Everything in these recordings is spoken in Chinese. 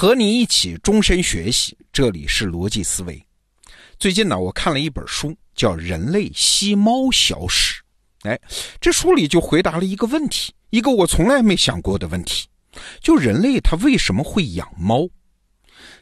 和你一起终身学习，这里是逻辑思维。最近呢，我看了一本书，叫《人类吸猫小史》。哎，这书里就回答了一个问题，一个我从来没想过的问题，就人类它为什么会养猫？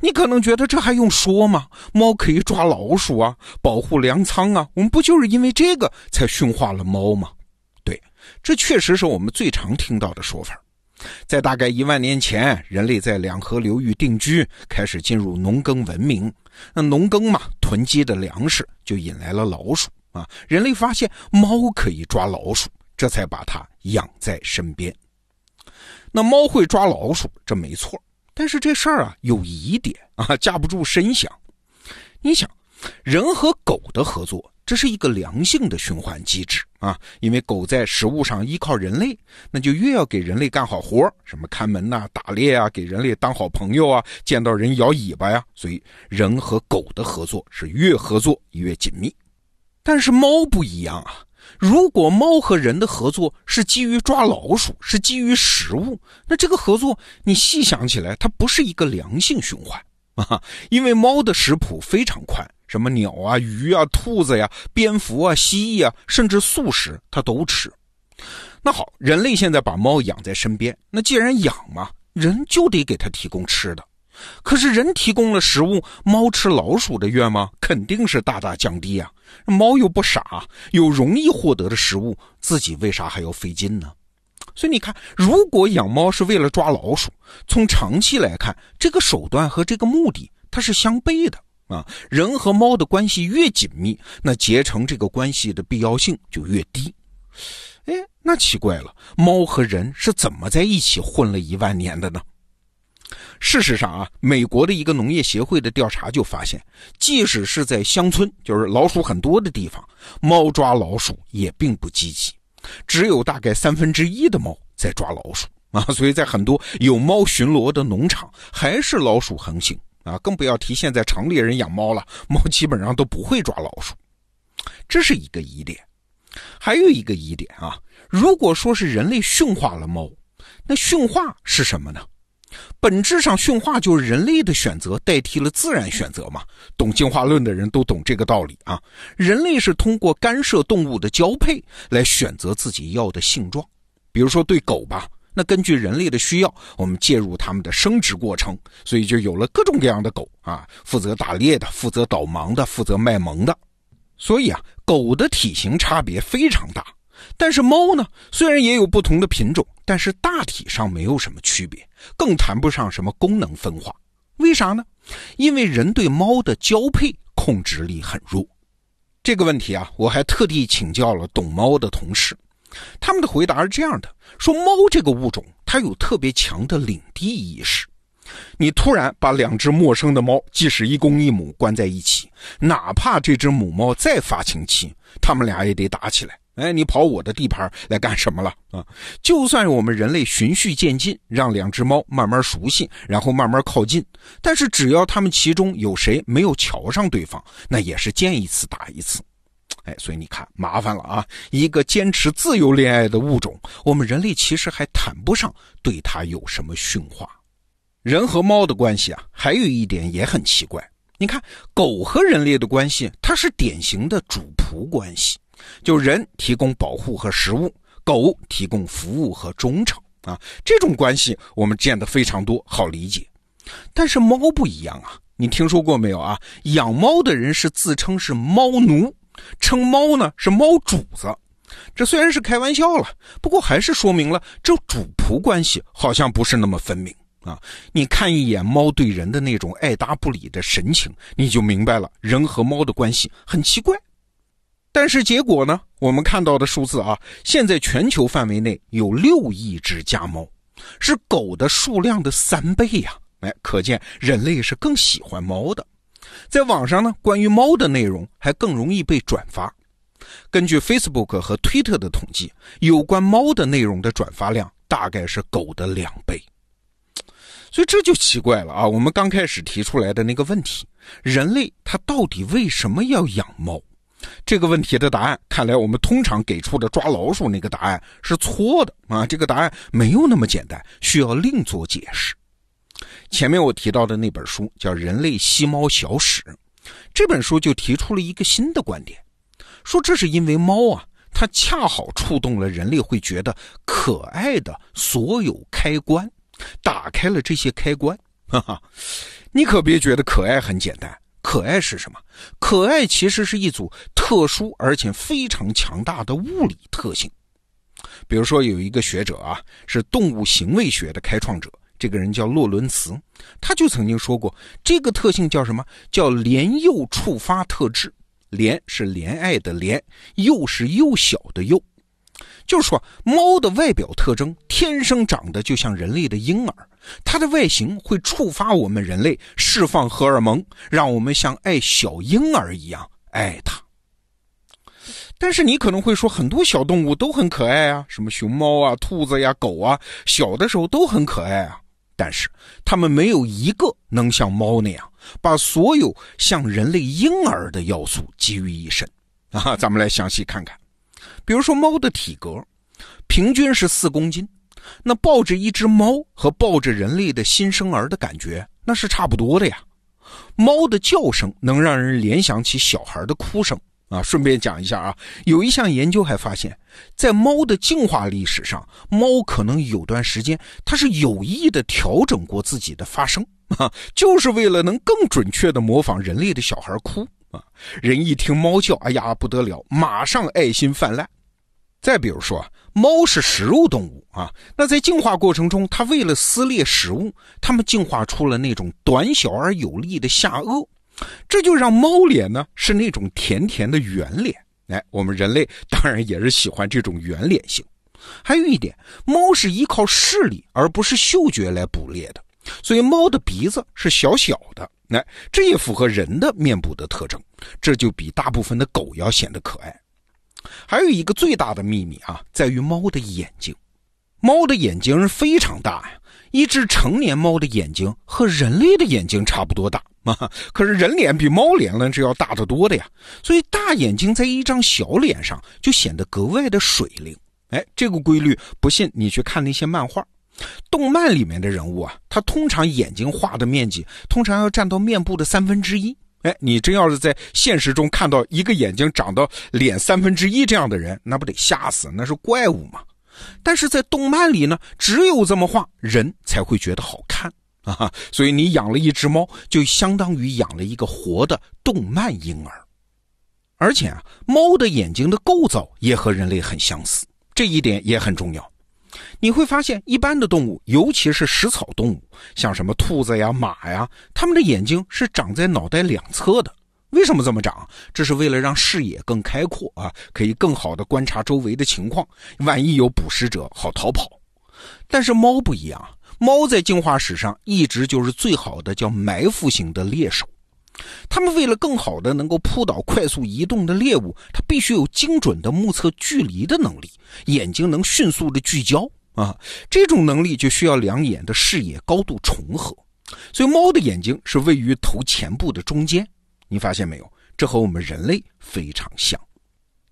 你可能觉得这还用说吗？猫可以抓老鼠啊，保护粮仓啊，我们不就是因为这个才驯化了猫吗？对，这确实是我们最常听到的说法。在大概一万年前，人类在两河流域定居，开始进入农耕文明。那农耕嘛，囤积的粮食就引来了老鼠啊。人类发现猫可以抓老鼠，这才把它养在身边。那猫会抓老鼠，这没错。但是这事儿啊有疑点啊，架不住深想。你想，人和狗的合作。这是一个良性的循环机制啊，因为狗在食物上依靠人类，那就越要给人类干好活什么看门呐、打猎啊，给人类当好朋友啊，见到人摇尾巴呀，所以人和狗的合作是越合作越紧密。但是猫不一样啊，如果猫和人的合作是基于抓老鼠，是基于食物，那这个合作你细想起来，它不是一个良性循环啊，因为猫的食谱非常宽。什么鸟啊、鱼啊、兔子呀、蝙蝠啊、蜥蜴啊，甚至素食它都吃。那好，人类现在把猫养在身边，那既然养嘛，人就得给它提供吃的。可是人提供了食物，猫吃老鼠的愿望肯定是大大降低啊。猫又不傻，有容易获得的食物，自己为啥还要费劲呢？所以你看，如果养猫是为了抓老鼠，从长期来看，这个手段和这个目的它是相悖的。啊，人和猫的关系越紧密，那结成这个关系的必要性就越低。哎，那奇怪了，猫和人是怎么在一起混了一万年的呢？事实上啊，美国的一个农业协会的调查就发现，即使是在乡村，就是老鼠很多的地方，猫抓老鼠也并不积极，只有大概三分之一的猫在抓老鼠 啊。所以在很多有猫巡逻的农场，还是老鼠横行。啊，更不要提现在城里人养猫了，猫基本上都不会抓老鼠，这是一个疑点。还有一个疑点啊，如果说是人类驯化了猫，那驯化是什么呢？本质上，驯化就是人类的选择代替了自然选择嘛。懂进化论的人都懂这个道理啊。人类是通过干涉动物的交配来选择自己要的性状，比如说对狗吧。那根据人类的需要，我们介入它们的生殖过程，所以就有了各种各样的狗啊，负责打猎的，负责导盲的，负责卖萌的。所以啊，狗的体型差别非常大。但是猫呢，虽然也有不同的品种，但是大体上没有什么区别，更谈不上什么功能分化。为啥呢？因为人对猫的交配控制力很弱。这个问题啊，我还特地请教了懂猫的同事。他们的回答是这样的：说猫这个物种，它有特别强的领地意识。你突然把两只陌生的猫，即使一公一母关在一起，哪怕这只母猫再发情期，它们俩也得打起来。哎，你跑我的地盘来干什么了啊？就算我们人类循序渐进，让两只猫慢慢熟悉，然后慢慢靠近，但是只要它们其中有谁没有瞧上对方，那也是见一次打一次。哎，所以你看，麻烦了啊！一个坚持自由恋爱的物种，我们人类其实还谈不上对它有什么驯化。人和猫的关系啊，还有一点也很奇怪。你看，狗和人类的关系，它是典型的主仆关系，就人提供保护和食物，狗提供服务和忠诚啊。这种关系我们见得非常多，好理解。但是猫不一样啊，你听说过没有啊？养猫的人是自称是猫奴。称猫呢是猫主子，这虽然是开玩笑了，不过还是说明了这主仆关系好像不是那么分明啊！你看一眼猫对人的那种爱答不理的神情，你就明白了人和猫的关系很奇怪。但是结果呢？我们看到的数字啊，现在全球范围内有六亿只家猫，是狗的数量的三倍呀！哎，可见人类是更喜欢猫的。在网上呢，关于猫的内容还更容易被转发。根据 Facebook 和推特的统计，有关猫的内容的转发量大概是狗的两倍。所以这就奇怪了啊！我们刚开始提出来的那个问题，人类他到底为什么要养猫？这个问题的答案，看来我们通常给出的抓老鼠那个答案是错的啊！这个答案没有那么简单，需要另做解释。前面我提到的那本书叫《人类吸猫小史》，这本书就提出了一个新的观点，说这是因为猫啊，它恰好触动了人类会觉得可爱的所有开关，打开了这些开关。哈哈，你可别觉得可爱很简单，可爱是什么？可爱其实是一组特殊而且非常强大的物理特性。比如说，有一个学者啊，是动物行为学的开创者。这个人叫洛伦茨，他就曾经说过，这个特性叫什么？叫怜幼触发特质。怜是怜爱的怜，幼是幼小的幼。就是说，猫的外表特征天生长得就像人类的婴儿，它的外形会触发我们人类释放荷尔蒙，让我们像爱小婴儿一样爱它。但是你可能会说，很多小动物都很可爱啊，什么熊猫啊、兔子呀、狗啊，小的时候都很可爱啊。但是它们没有一个能像猫那样，把所有像人类婴儿的要素集于一身 啊！咱们来详细看看。比如说，猫的体格平均是四公斤，那抱着一只猫和抱着人类的新生儿的感觉，那是差不多的呀。猫的叫声能让人联想起小孩的哭声。啊，顺便讲一下啊，有一项研究还发现，在猫的进化历史上，猫可能有段时间它是有意的调整过自己的发声 啊，就是为了能更准确的模仿人类的小孩哭啊。人一听猫叫，哎呀不得了，马上爱心泛滥。再比如说，猫是食肉动物啊，那在进化过程中，它为了撕裂食物，它们进化出了那种短小而有力的下颚。这就让猫脸呢是那种甜甜的圆脸，哎，我们人类当然也是喜欢这种圆脸型。还有一点，猫是依靠视力而不是嗅觉来捕猎的，所以猫的鼻子是小小的，哎，这也符合人的面部的特征，这就比大部分的狗要显得可爱。还有一个最大的秘密啊，在于猫的眼睛，猫的眼睛是非常大呀，一只成年猫的眼睛和人类的眼睛差不多大。啊，可是人脸比猫脸呢是要大得多的呀，所以大眼睛在一张小脸上就显得格外的水灵。哎，这个规律不信你去看那些漫画、动漫里面的人物啊，他通常眼睛画的面积通常要占到面部的三分之一。哎，你真要是在现实中看到一个眼睛长到脸三分之一这样的人，那不得吓死？那是怪物嘛。但是在动漫里呢，只有这么画，人才会觉得好看。啊，所以你养了一只猫，就相当于养了一个活的动漫婴儿。而且啊，猫的眼睛的构造也和人类很相似，这一点也很重要。你会发现，一般的动物，尤其是食草动物，像什么兔子呀、马呀，它们的眼睛是长在脑袋两侧的。为什么这么长？这是为了让视野更开阔啊，可以更好的观察周围的情况，万一有捕食者，好逃跑。但是猫不一样。猫在进化史上一直就是最好的叫埋伏型的猎手，它们为了更好的能够扑倒快速移动的猎物，它必须有精准的目测距离的能力，眼睛能迅速的聚焦啊，这种能力就需要两眼的视野高度重合，所以猫的眼睛是位于头前部的中间，你发现没有？这和我们人类非常像。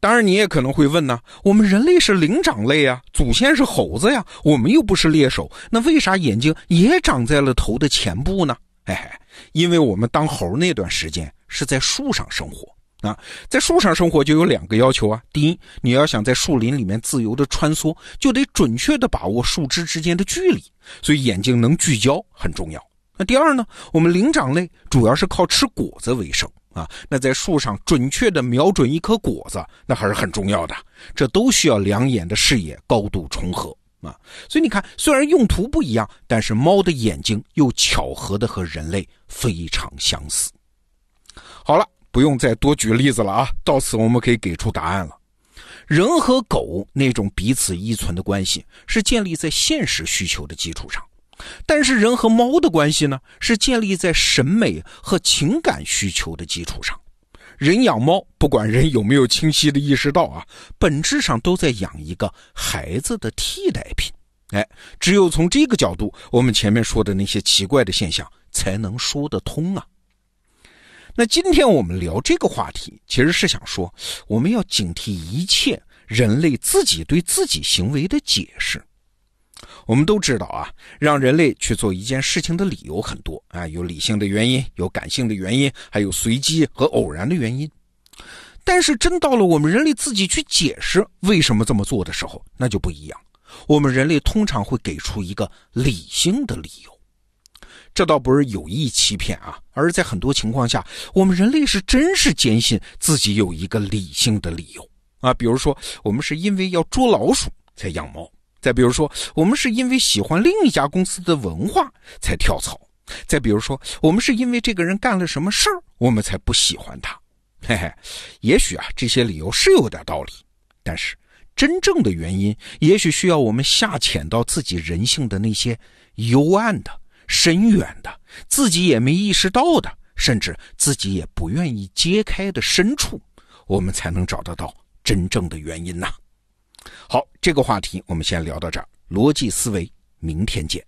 当然，你也可能会问呢，我们人类是灵长类啊，祖先是猴子呀，我们又不是猎手，那为啥眼睛也长在了头的前部呢？嘿嘿，因为我们当猴那段时间是在树上生活啊，在树上生活就有两个要求啊，第一，你要想在树林里面自由的穿梭，就得准确的把握树枝之间的距离，所以眼睛能聚焦很重要。那第二呢，我们灵长类主要是靠吃果子为生。啊，那在树上准确的瞄准一颗果子，那还是很重要的。这都需要两眼的视野高度重合啊。所以你看，虽然用途不一样，但是猫的眼睛又巧合的和人类非常相似。好了，不用再多举例子了啊。到此我们可以给出答案了。人和狗那种彼此依存的关系，是建立在现实需求的基础上。但是人和猫的关系呢，是建立在审美和情感需求的基础上。人养猫，不管人有没有清晰的意识到啊，本质上都在养一个孩子的替代品。哎，只有从这个角度，我们前面说的那些奇怪的现象才能说得通啊。那今天我们聊这个话题，其实是想说，我们要警惕一切人类自己对自己行为的解释。我们都知道啊，让人类去做一件事情的理由很多啊，有理性的原因，有感性的原因，还有随机和偶然的原因。但是真到了我们人类自己去解释为什么这么做的时候，那就不一样。我们人类通常会给出一个理性的理由，这倒不是有意欺骗啊，而在很多情况下，我们人类是真是坚信自己有一个理性的理由啊。比如说，我们是因为要捉老鼠才养猫。再比如说，我们是因为喜欢另一家公司的文化才跳槽；再比如说，我们是因为这个人干了什么事儿，我们才不喜欢他。嘿嘿，也许啊，这些理由是有点道理，但是真正的原因，也许需要我们下潜到自己人性的那些幽暗的、深远的、自己也没意识到的，甚至自己也不愿意揭开的深处，我们才能找得到真正的原因呐。好，这个话题我们先聊到这儿。逻辑思维，明天见。